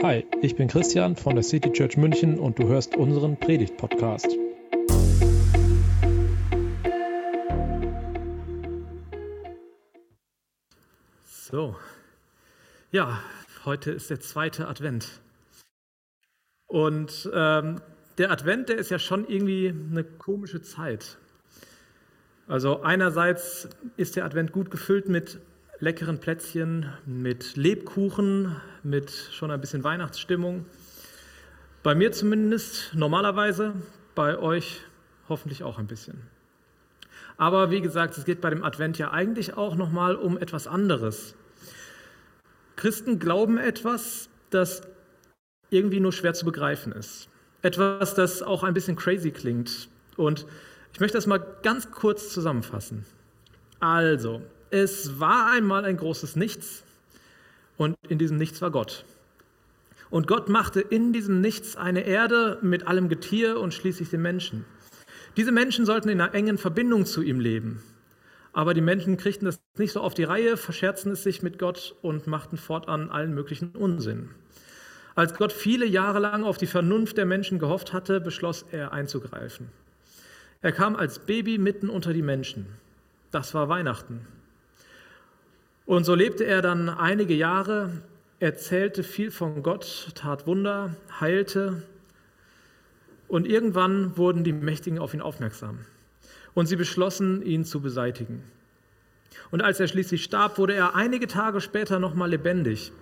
Hi, ich bin Christian von der City Church München und du hörst unseren Predigt-Podcast. So, ja, heute ist der zweite Advent. Und ähm, der Advent, der ist ja schon irgendwie eine komische Zeit. Also einerseits ist der Advent gut gefüllt mit leckeren Plätzchen, mit Lebkuchen, mit schon ein bisschen Weihnachtsstimmung. Bei mir zumindest normalerweise, bei euch hoffentlich auch ein bisschen. Aber wie gesagt, es geht bei dem Advent ja eigentlich auch nochmal um etwas anderes. Christen glauben etwas, das irgendwie nur schwer zu begreifen ist. Etwas, das auch ein bisschen crazy klingt. Und ich möchte das mal ganz kurz zusammenfassen. Also, es war einmal ein großes Nichts und in diesem Nichts war Gott. Und Gott machte in diesem Nichts eine Erde mit allem Getier und schließlich den Menschen. Diese Menschen sollten in einer engen Verbindung zu ihm leben. Aber die Menschen kriegten das nicht so auf die Reihe, verscherzten es sich mit Gott und machten fortan allen möglichen Unsinn. Als Gott viele Jahre lang auf die Vernunft der Menschen gehofft hatte, beschloss er einzugreifen. Er kam als Baby mitten unter die Menschen. Das war Weihnachten. Und so lebte er dann einige Jahre, erzählte viel von Gott, tat Wunder, heilte. Und irgendwann wurden die Mächtigen auf ihn aufmerksam. Und sie beschlossen, ihn zu beseitigen. Und als er schließlich starb, wurde er einige Tage später nochmal lebendig.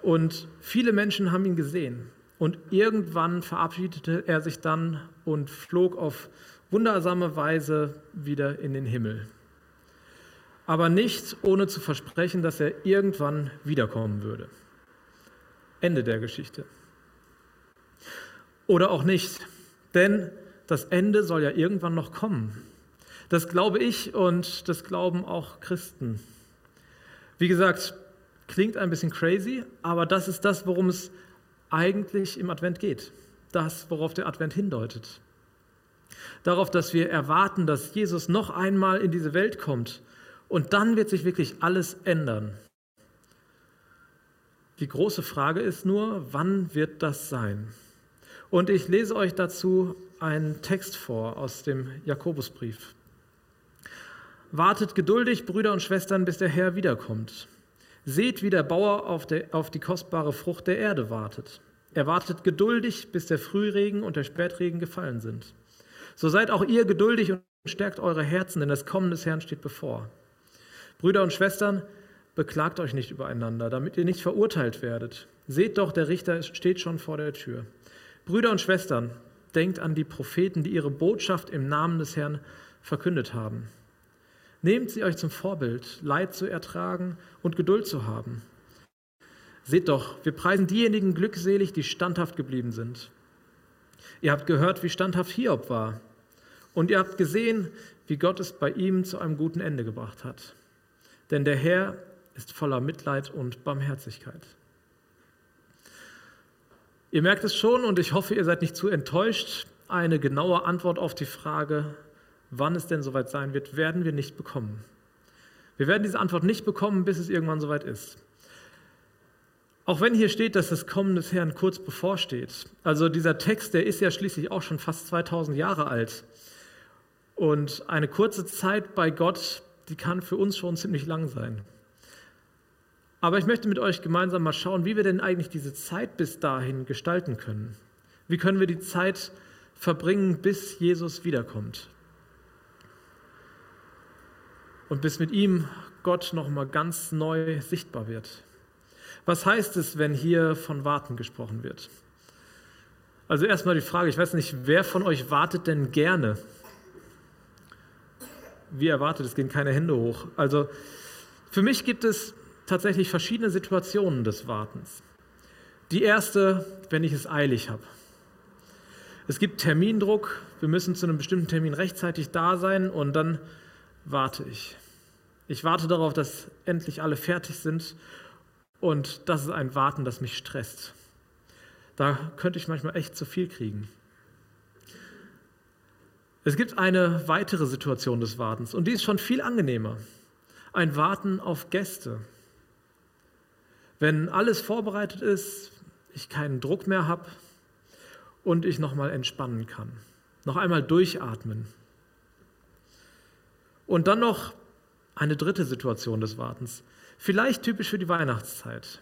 Und viele Menschen haben ihn gesehen. Und irgendwann verabschiedete er sich dann und flog auf wundersame Weise wieder in den Himmel aber nicht ohne zu versprechen, dass er irgendwann wiederkommen würde. Ende der Geschichte. Oder auch nicht, denn das Ende soll ja irgendwann noch kommen. Das glaube ich und das glauben auch Christen. Wie gesagt, klingt ein bisschen crazy, aber das ist das, worum es eigentlich im Advent geht. Das, worauf der Advent hindeutet. Darauf, dass wir erwarten, dass Jesus noch einmal in diese Welt kommt und dann wird sich wirklich alles ändern. Die große Frage ist nur, wann wird das sein? Und ich lese euch dazu einen Text vor aus dem Jakobusbrief. Wartet geduldig, Brüder und Schwestern, bis der Herr wiederkommt. Seht, wie der Bauer auf, der, auf die kostbare Frucht der Erde wartet. Er wartet geduldig, bis der Frühregen und der Spätregen gefallen sind. So seid auch ihr geduldig und stärkt eure Herzen, denn das Kommen des Herrn steht bevor. Brüder und Schwestern, beklagt euch nicht übereinander, damit ihr nicht verurteilt werdet. Seht doch, der Richter steht schon vor der Tür. Brüder und Schwestern, denkt an die Propheten, die ihre Botschaft im Namen des Herrn verkündet haben. Nehmt sie euch zum Vorbild, Leid zu ertragen und Geduld zu haben. Seht doch, wir preisen diejenigen glückselig, die standhaft geblieben sind. Ihr habt gehört, wie standhaft Hiob war. Und ihr habt gesehen, wie Gott es bei ihm zu einem guten Ende gebracht hat denn der Herr ist voller Mitleid und Barmherzigkeit. Ihr merkt es schon und ich hoffe, ihr seid nicht zu enttäuscht. Eine genaue Antwort auf die Frage, wann es denn soweit sein wird, werden wir nicht bekommen. Wir werden diese Antwort nicht bekommen, bis es irgendwann soweit ist. Auch wenn hier steht, dass das Kommen des Herrn kurz bevorsteht. Also dieser Text, der ist ja schließlich auch schon fast 2000 Jahre alt. Und eine kurze Zeit bei Gott die kann für uns schon ziemlich lang sein. Aber ich möchte mit euch gemeinsam mal schauen, wie wir denn eigentlich diese Zeit bis dahin gestalten können. Wie können wir die Zeit verbringen, bis Jesus wiederkommt? Und bis mit ihm Gott nochmal ganz neu sichtbar wird. Was heißt es, wenn hier von Warten gesprochen wird? Also erstmal die Frage, ich weiß nicht, wer von euch wartet denn gerne? Wie erwartet, es gehen keine Hände hoch. Also für mich gibt es tatsächlich verschiedene Situationen des Wartens. Die erste, wenn ich es eilig habe. Es gibt Termindruck, wir müssen zu einem bestimmten Termin rechtzeitig da sein und dann warte ich. Ich warte darauf, dass endlich alle fertig sind und das ist ein Warten, das mich stresst. Da könnte ich manchmal echt zu viel kriegen. Es gibt eine weitere Situation des Wartens und die ist schon viel angenehmer. Ein Warten auf Gäste. Wenn alles vorbereitet ist, ich keinen Druck mehr habe und ich nochmal entspannen kann. Noch einmal durchatmen. Und dann noch eine dritte Situation des Wartens. Vielleicht typisch für die Weihnachtszeit.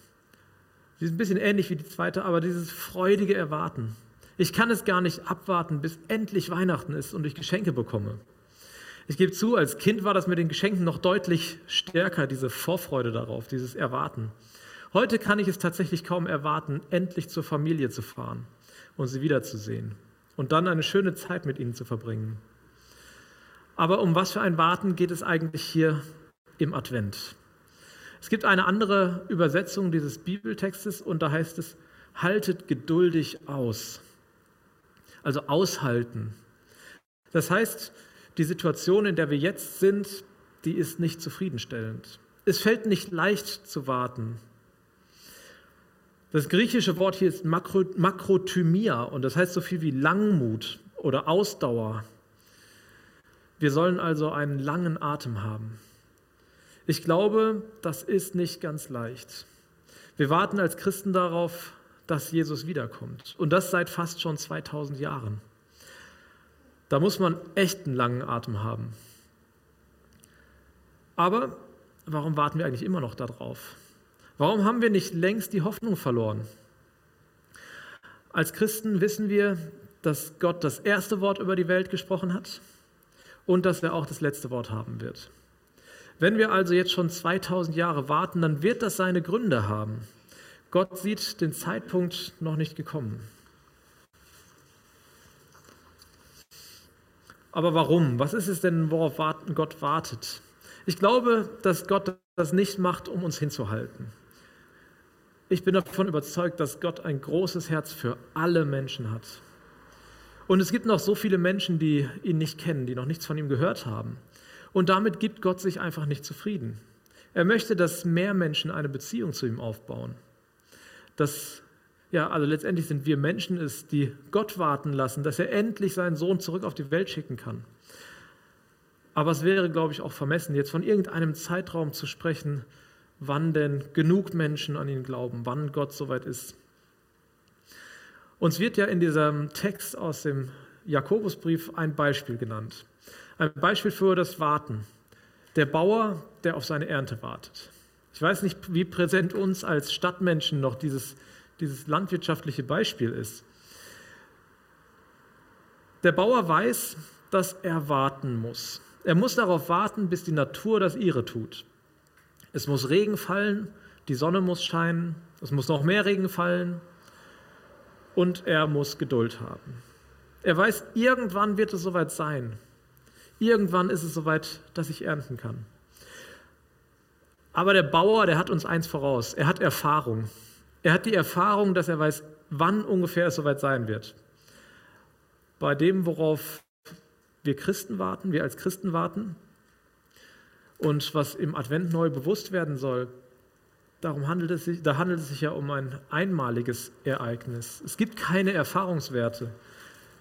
Sie ist ein bisschen ähnlich wie die zweite, aber dieses freudige Erwarten. Ich kann es gar nicht abwarten, bis endlich Weihnachten ist und ich Geschenke bekomme. Ich gebe zu, als Kind war das mit den Geschenken noch deutlich stärker, diese Vorfreude darauf, dieses Erwarten. Heute kann ich es tatsächlich kaum erwarten, endlich zur Familie zu fahren und sie wiederzusehen und dann eine schöne Zeit mit ihnen zu verbringen. Aber um was für ein Warten geht es eigentlich hier im Advent? Es gibt eine andere Übersetzung dieses Bibeltextes und da heißt es, haltet geduldig aus. Also aushalten. Das heißt, die Situation, in der wir jetzt sind, die ist nicht zufriedenstellend. Es fällt nicht leicht zu warten. Das griechische Wort hier ist Makro, Makrothymia und das heißt so viel wie Langmut oder Ausdauer. Wir sollen also einen langen Atem haben. Ich glaube, das ist nicht ganz leicht. Wir warten als Christen darauf, dass Jesus wiederkommt. Und das seit fast schon 2000 Jahren. Da muss man echt einen langen Atem haben. Aber warum warten wir eigentlich immer noch darauf? Warum haben wir nicht längst die Hoffnung verloren? Als Christen wissen wir, dass Gott das erste Wort über die Welt gesprochen hat und dass er auch das letzte Wort haben wird. Wenn wir also jetzt schon 2000 Jahre warten, dann wird das seine Gründe haben. Gott sieht den Zeitpunkt noch nicht gekommen. Aber warum? Was ist es denn, worauf Gott wartet? Ich glaube, dass Gott das nicht macht, um uns hinzuhalten. Ich bin davon überzeugt, dass Gott ein großes Herz für alle Menschen hat. Und es gibt noch so viele Menschen, die ihn nicht kennen, die noch nichts von ihm gehört haben. Und damit gibt Gott sich einfach nicht zufrieden. Er möchte, dass mehr Menschen eine Beziehung zu ihm aufbauen. Dass, ja, also letztendlich sind wir Menschen es, die Gott warten lassen, dass er endlich seinen Sohn zurück auf die Welt schicken kann. Aber es wäre, glaube ich, auch vermessen, jetzt von irgendeinem Zeitraum zu sprechen, wann denn genug Menschen an ihn glauben, wann Gott soweit ist. Uns wird ja in diesem Text aus dem Jakobusbrief ein Beispiel genannt. Ein Beispiel für das Warten. Der Bauer, der auf seine Ernte wartet. Ich weiß nicht, wie präsent uns als Stadtmenschen noch dieses, dieses landwirtschaftliche Beispiel ist. Der Bauer weiß, dass er warten muss. Er muss darauf warten, bis die Natur das ihre tut. Es muss Regen fallen, die Sonne muss scheinen, es muss noch mehr Regen fallen und er muss Geduld haben. Er weiß, irgendwann wird es soweit sein. Irgendwann ist es soweit, dass ich ernten kann. Aber der Bauer, der hat uns eins voraus. Er hat Erfahrung. Er hat die Erfahrung, dass er weiß, wann ungefähr es soweit sein wird. Bei dem, worauf wir Christen warten, wir als Christen warten und was im Advent neu bewusst werden soll, darum handelt es sich, da handelt es sich ja um ein einmaliges Ereignis. Es gibt keine Erfahrungswerte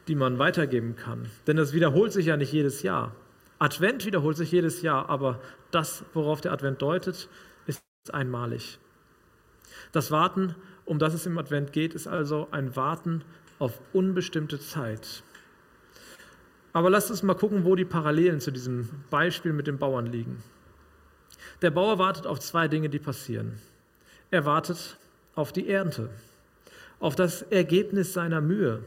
die man weitergeben kann. Denn das wiederholt sich ja nicht jedes Jahr. Advent wiederholt sich jedes Jahr, aber das, worauf der Advent deutet, ist einmalig. Das Warten, um das es im Advent geht, ist also ein Warten auf unbestimmte Zeit. Aber lasst uns mal gucken, wo die Parallelen zu diesem Beispiel mit dem Bauern liegen. Der Bauer wartet auf zwei Dinge, die passieren. Er wartet auf die Ernte, auf das Ergebnis seiner Mühe,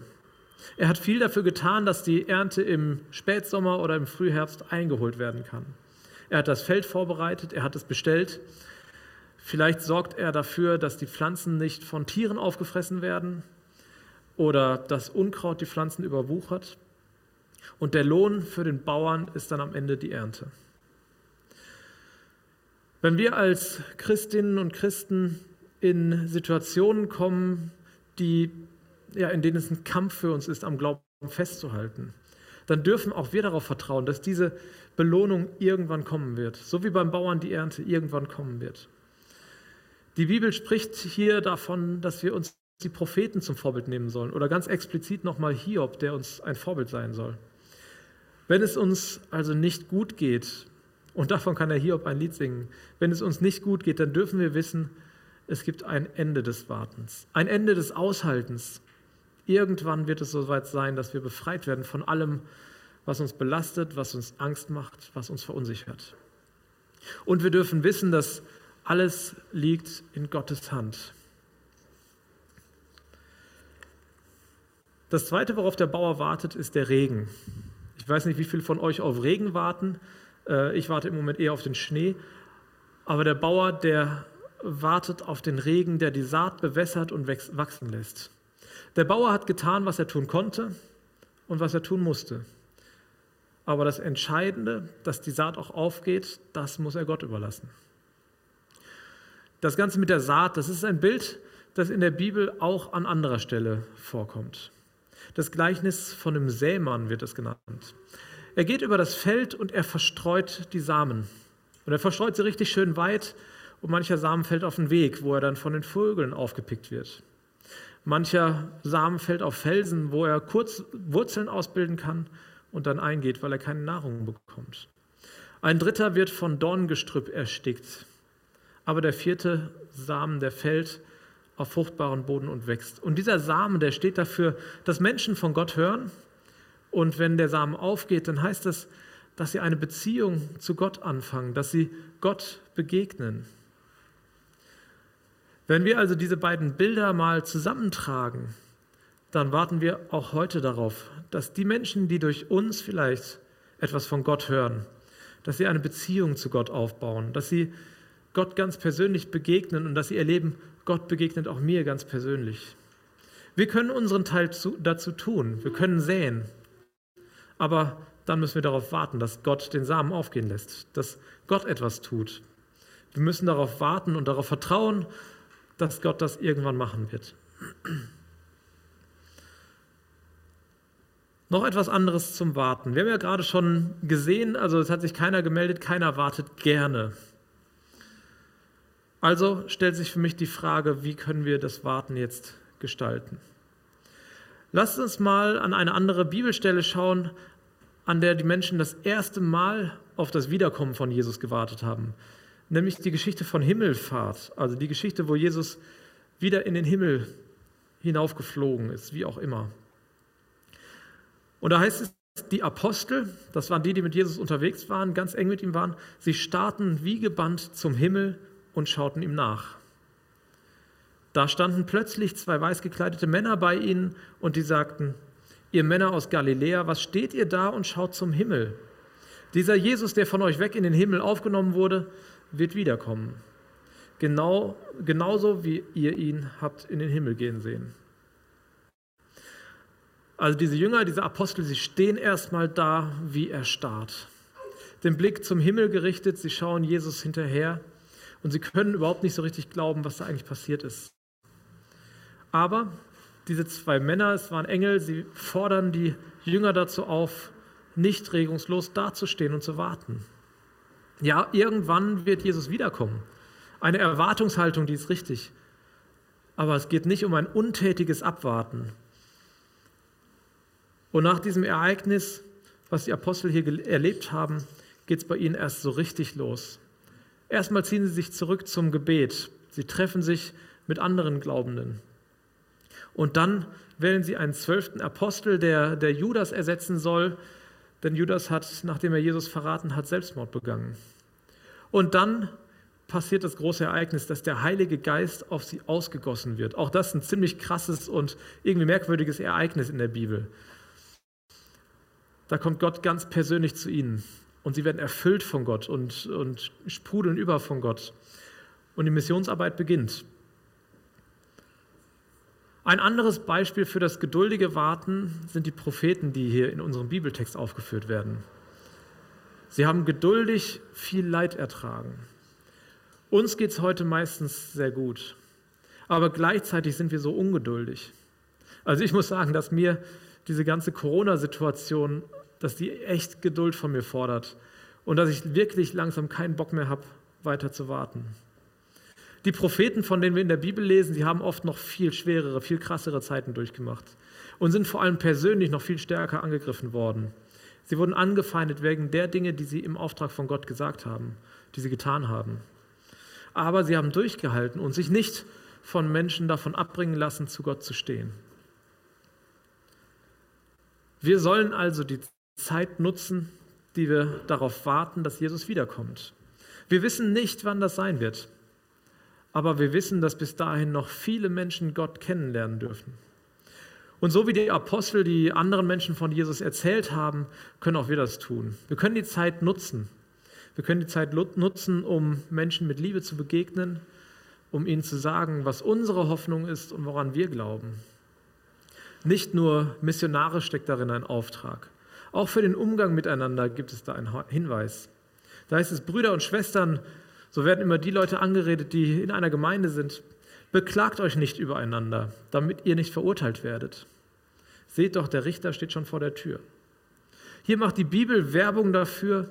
er hat viel dafür getan, dass die Ernte im Spätsommer oder im Frühherbst eingeholt werden kann. Er hat das Feld vorbereitet, er hat es bestellt. Vielleicht sorgt er dafür, dass die Pflanzen nicht von Tieren aufgefressen werden oder das Unkraut die Pflanzen überwuchert. Und der Lohn für den Bauern ist dann am Ende die Ernte. Wenn wir als Christinnen und Christen in Situationen kommen, die ja, in denen es ein Kampf für uns ist, am Glauben festzuhalten, dann dürfen auch wir darauf vertrauen, dass diese Belohnung irgendwann kommen wird, so wie beim Bauern die Ernte irgendwann kommen wird. Die Bibel spricht hier davon, dass wir uns die Propheten zum Vorbild nehmen sollen oder ganz explizit nochmal Hiob, der uns ein Vorbild sein soll. Wenn es uns also nicht gut geht, und davon kann der Hiob ein Lied singen, wenn es uns nicht gut geht, dann dürfen wir wissen, es gibt ein Ende des Wartens, ein Ende des Aushaltens. Irgendwann wird es soweit sein, dass wir befreit werden von allem, was uns belastet, was uns Angst macht, was uns verunsichert. Und wir dürfen wissen, dass alles liegt in Gottes Hand. Das Zweite, worauf der Bauer wartet, ist der Regen. Ich weiß nicht, wie viele von euch auf Regen warten. Äh, ich warte im Moment eher auf den Schnee. Aber der Bauer, der wartet auf den Regen, der die Saat bewässert und wachsen lässt. Der Bauer hat getan, was er tun konnte und was er tun musste. Aber das Entscheidende, dass die Saat auch aufgeht, das muss er Gott überlassen. Das Ganze mit der Saat, das ist ein Bild, das in der Bibel auch an anderer Stelle vorkommt. Das Gleichnis von dem Sämann wird es genannt. Er geht über das Feld und er verstreut die Samen. Und er verstreut sie richtig schön weit und mancher Samen fällt auf den Weg, wo er dann von den Vögeln aufgepickt wird. Mancher Samen fällt auf Felsen, wo er kurz Wurzeln ausbilden kann und dann eingeht, weil er keine Nahrung bekommt. Ein dritter wird von Dorngestrüpp erstickt. Aber der vierte Samen, der fällt auf fruchtbaren Boden und wächst. Und dieser Samen, der steht dafür, dass Menschen von Gott hören. Und wenn der Samen aufgeht, dann heißt das, dass sie eine Beziehung zu Gott anfangen, dass sie Gott begegnen. Wenn wir also diese beiden Bilder mal zusammentragen, dann warten wir auch heute darauf, dass die Menschen, die durch uns vielleicht etwas von Gott hören, dass sie eine Beziehung zu Gott aufbauen, dass sie Gott ganz persönlich begegnen und dass sie erleben, Gott begegnet auch mir ganz persönlich. Wir können unseren Teil zu, dazu tun, wir können säen, aber dann müssen wir darauf warten, dass Gott den Samen aufgehen lässt, dass Gott etwas tut. Wir müssen darauf warten und darauf vertrauen, dass Gott das irgendwann machen wird. Noch etwas anderes zum Warten. Wir haben ja gerade schon gesehen, also es hat sich keiner gemeldet, keiner wartet gerne. Also stellt sich für mich die Frage, wie können wir das Warten jetzt gestalten? Lasst uns mal an eine andere Bibelstelle schauen, an der die Menschen das erste Mal auf das Wiederkommen von Jesus gewartet haben nämlich die Geschichte von Himmelfahrt, also die Geschichte, wo Jesus wieder in den Himmel hinaufgeflogen ist, wie auch immer. Und da heißt es, die Apostel, das waren die, die mit Jesus unterwegs waren, ganz eng mit ihm waren, sie starrten wie gebannt zum Himmel und schauten ihm nach. Da standen plötzlich zwei weiß gekleidete Männer bei ihnen und die sagten, ihr Männer aus Galiläa, was steht ihr da und schaut zum Himmel? Dieser Jesus, der von euch weg in den Himmel aufgenommen wurde, wird wiederkommen. Genau, genauso wie ihr ihn habt in den Himmel gehen sehen. Also diese Jünger, diese Apostel, sie stehen erstmal da wie erstarrt. Den Blick zum Himmel gerichtet, sie schauen Jesus hinterher und sie können überhaupt nicht so richtig glauben, was da eigentlich passiert ist. Aber diese zwei Männer, es waren Engel, sie fordern die Jünger dazu auf, nicht regungslos dazustehen und zu warten. Ja, irgendwann wird Jesus wiederkommen. Eine Erwartungshaltung, die ist richtig. Aber es geht nicht um ein untätiges Abwarten. Und nach diesem Ereignis, was die Apostel hier erlebt haben, geht es bei ihnen erst so richtig los. Erstmal ziehen sie sich zurück zum Gebet. Sie treffen sich mit anderen Glaubenden. Und dann wählen sie einen zwölften Apostel, der, der Judas ersetzen soll, denn Judas hat, nachdem er Jesus verraten hat, Selbstmord begangen. Und dann passiert das große Ereignis, dass der Heilige Geist auf sie ausgegossen wird. Auch das ist ein ziemlich krasses und irgendwie merkwürdiges Ereignis in der Bibel. Da kommt Gott ganz persönlich zu ihnen und sie werden erfüllt von Gott und, und sprudeln über von Gott. Und die Missionsarbeit beginnt. Ein anderes Beispiel für das geduldige Warten sind die Propheten, die hier in unserem Bibeltext aufgeführt werden. Sie haben geduldig viel Leid ertragen. Uns geht es heute meistens sehr gut, aber gleichzeitig sind wir so ungeduldig. Also ich muss sagen, dass mir diese ganze Corona-Situation, dass die echt Geduld von mir fordert und dass ich wirklich langsam keinen Bock mehr habe, weiter zu warten. Die Propheten, von denen wir in der Bibel lesen, die haben oft noch viel schwerere, viel krassere Zeiten durchgemacht und sind vor allem persönlich noch viel stärker angegriffen worden. Sie wurden angefeindet wegen der Dinge, die sie im Auftrag von Gott gesagt haben, die sie getan haben. aber sie haben durchgehalten und sich nicht von Menschen davon abbringen lassen, zu Gott zu stehen. Wir sollen also die Zeit nutzen, die wir darauf warten, dass Jesus wiederkommt. Wir wissen nicht, wann das sein wird, aber wir wissen, dass bis dahin noch viele Menschen Gott kennenlernen dürfen. Und so wie die Apostel die anderen Menschen von Jesus erzählt haben, können auch wir das tun. Wir können die Zeit nutzen. Wir können die Zeit nutzen, um Menschen mit Liebe zu begegnen, um ihnen zu sagen, was unsere Hoffnung ist und woran wir glauben. Nicht nur missionarisch steckt darin ein Auftrag. Auch für den Umgang miteinander gibt es da einen Hinweis. Da heißt es, Brüder und Schwestern, so werden immer die Leute angeredet, die in einer Gemeinde sind. Beklagt euch nicht übereinander, damit ihr nicht verurteilt werdet. Seht doch, der Richter steht schon vor der Tür. Hier macht die Bibel Werbung dafür,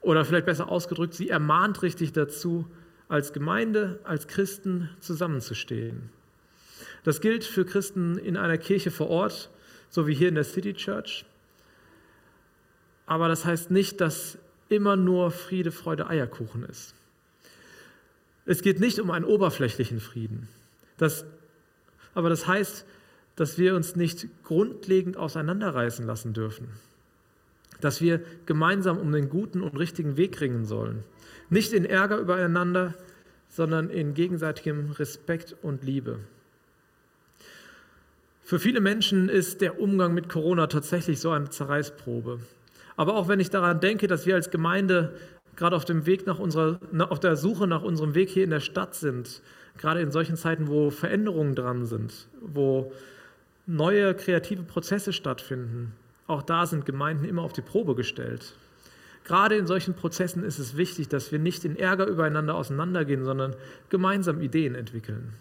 oder vielleicht besser ausgedrückt, sie ermahnt richtig dazu, als Gemeinde, als Christen zusammenzustehen. Das gilt für Christen in einer Kirche vor Ort, so wie hier in der City Church. Aber das heißt nicht, dass immer nur Friede, Freude, Eierkuchen ist. Es geht nicht um einen oberflächlichen Frieden. Das, aber das heißt, dass wir uns nicht grundlegend auseinanderreißen lassen dürfen. Dass wir gemeinsam um den guten und richtigen Weg ringen sollen. Nicht in Ärger übereinander, sondern in gegenseitigem Respekt und Liebe. Für viele Menschen ist der Umgang mit Corona tatsächlich so eine Zerreißprobe. Aber auch wenn ich daran denke, dass wir als Gemeinde gerade auf dem Weg nach unserer, auf der Suche nach unserem Weg hier in der Stadt sind, gerade in solchen Zeiten, wo Veränderungen dran sind, wo neue kreative Prozesse stattfinden, auch da sind Gemeinden immer auf die Probe gestellt. Gerade in solchen Prozessen ist es wichtig, dass wir nicht in Ärger übereinander auseinandergehen, sondern gemeinsam Ideen entwickeln.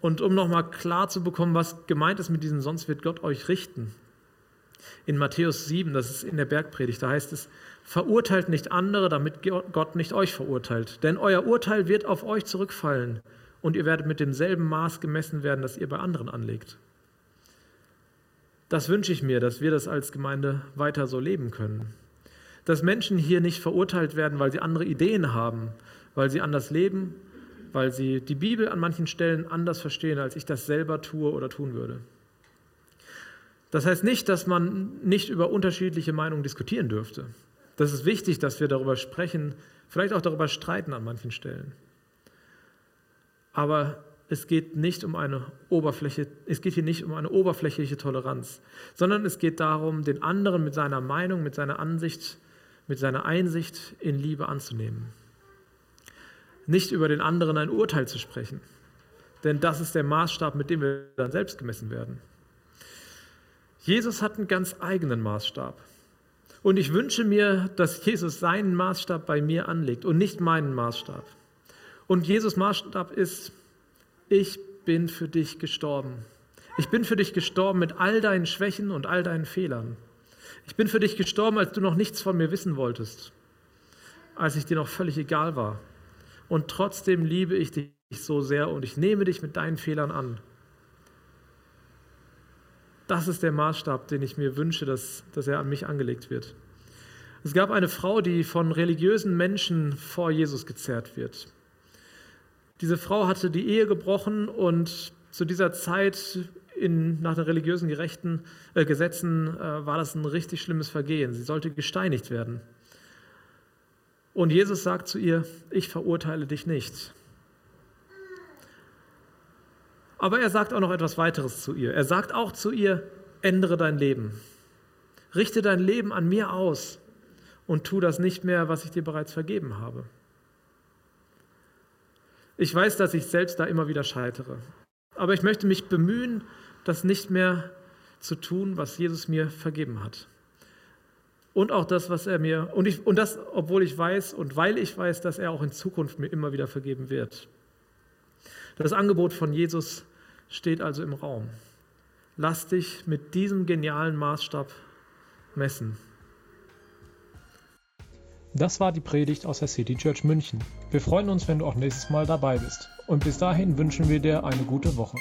Und um nochmal klar zu bekommen, was gemeint ist mit diesem, sonst wird Gott euch richten. In Matthäus 7, das ist in der Bergpredigt, da heißt es, verurteilt nicht andere, damit Gott nicht euch verurteilt. Denn euer Urteil wird auf euch zurückfallen und ihr werdet mit demselben Maß gemessen werden, das ihr bei anderen anlegt. Das wünsche ich mir, dass wir das als Gemeinde weiter so leben können. Dass Menschen hier nicht verurteilt werden, weil sie andere Ideen haben, weil sie anders leben weil sie die Bibel an manchen Stellen anders verstehen, als ich das selber tue oder tun würde. Das heißt nicht, dass man nicht über unterschiedliche Meinungen diskutieren dürfte. Das ist wichtig, dass wir darüber sprechen, vielleicht auch darüber streiten an manchen Stellen. Aber es geht nicht um eine Oberfläche, es geht hier nicht um eine oberflächliche Toleranz, sondern es geht darum, den anderen mit seiner Meinung, mit seiner Ansicht, mit seiner Einsicht in Liebe anzunehmen nicht über den anderen ein Urteil zu sprechen. Denn das ist der Maßstab, mit dem wir dann selbst gemessen werden. Jesus hat einen ganz eigenen Maßstab. Und ich wünsche mir, dass Jesus seinen Maßstab bei mir anlegt und nicht meinen Maßstab. Und Jesus Maßstab ist, ich bin für dich gestorben. Ich bin für dich gestorben mit all deinen Schwächen und all deinen Fehlern. Ich bin für dich gestorben, als du noch nichts von mir wissen wolltest, als ich dir noch völlig egal war und trotzdem liebe ich dich so sehr und ich nehme dich mit deinen Fehlern an. Das ist der Maßstab, den ich mir wünsche, dass, dass er an mich angelegt wird. Es gab eine Frau, die von religiösen Menschen vor Jesus gezerrt wird. Diese Frau hatte die Ehe gebrochen und zu dieser Zeit in, nach den religiösen Gerechten, äh, Gesetzen äh, war das ein richtig schlimmes Vergehen. Sie sollte gesteinigt werden. Und Jesus sagt zu ihr, ich verurteile dich nicht. Aber er sagt auch noch etwas weiteres zu ihr. Er sagt auch zu ihr, ändere dein Leben. Richte dein Leben an mir aus und tu das nicht mehr, was ich dir bereits vergeben habe. Ich weiß, dass ich selbst da immer wieder scheitere. Aber ich möchte mich bemühen, das nicht mehr zu tun, was Jesus mir vergeben hat und auch das, was er mir, und, ich, und das, obwohl ich weiß und weil ich weiß, dass er auch in Zukunft mir immer wieder vergeben wird. Das Angebot von Jesus steht also im Raum. Lass dich mit diesem genialen Maßstab messen. Das war die Predigt aus der City Church München. Wir freuen uns, wenn du auch nächstes Mal dabei bist. Und bis dahin wünschen wir dir eine gute Woche.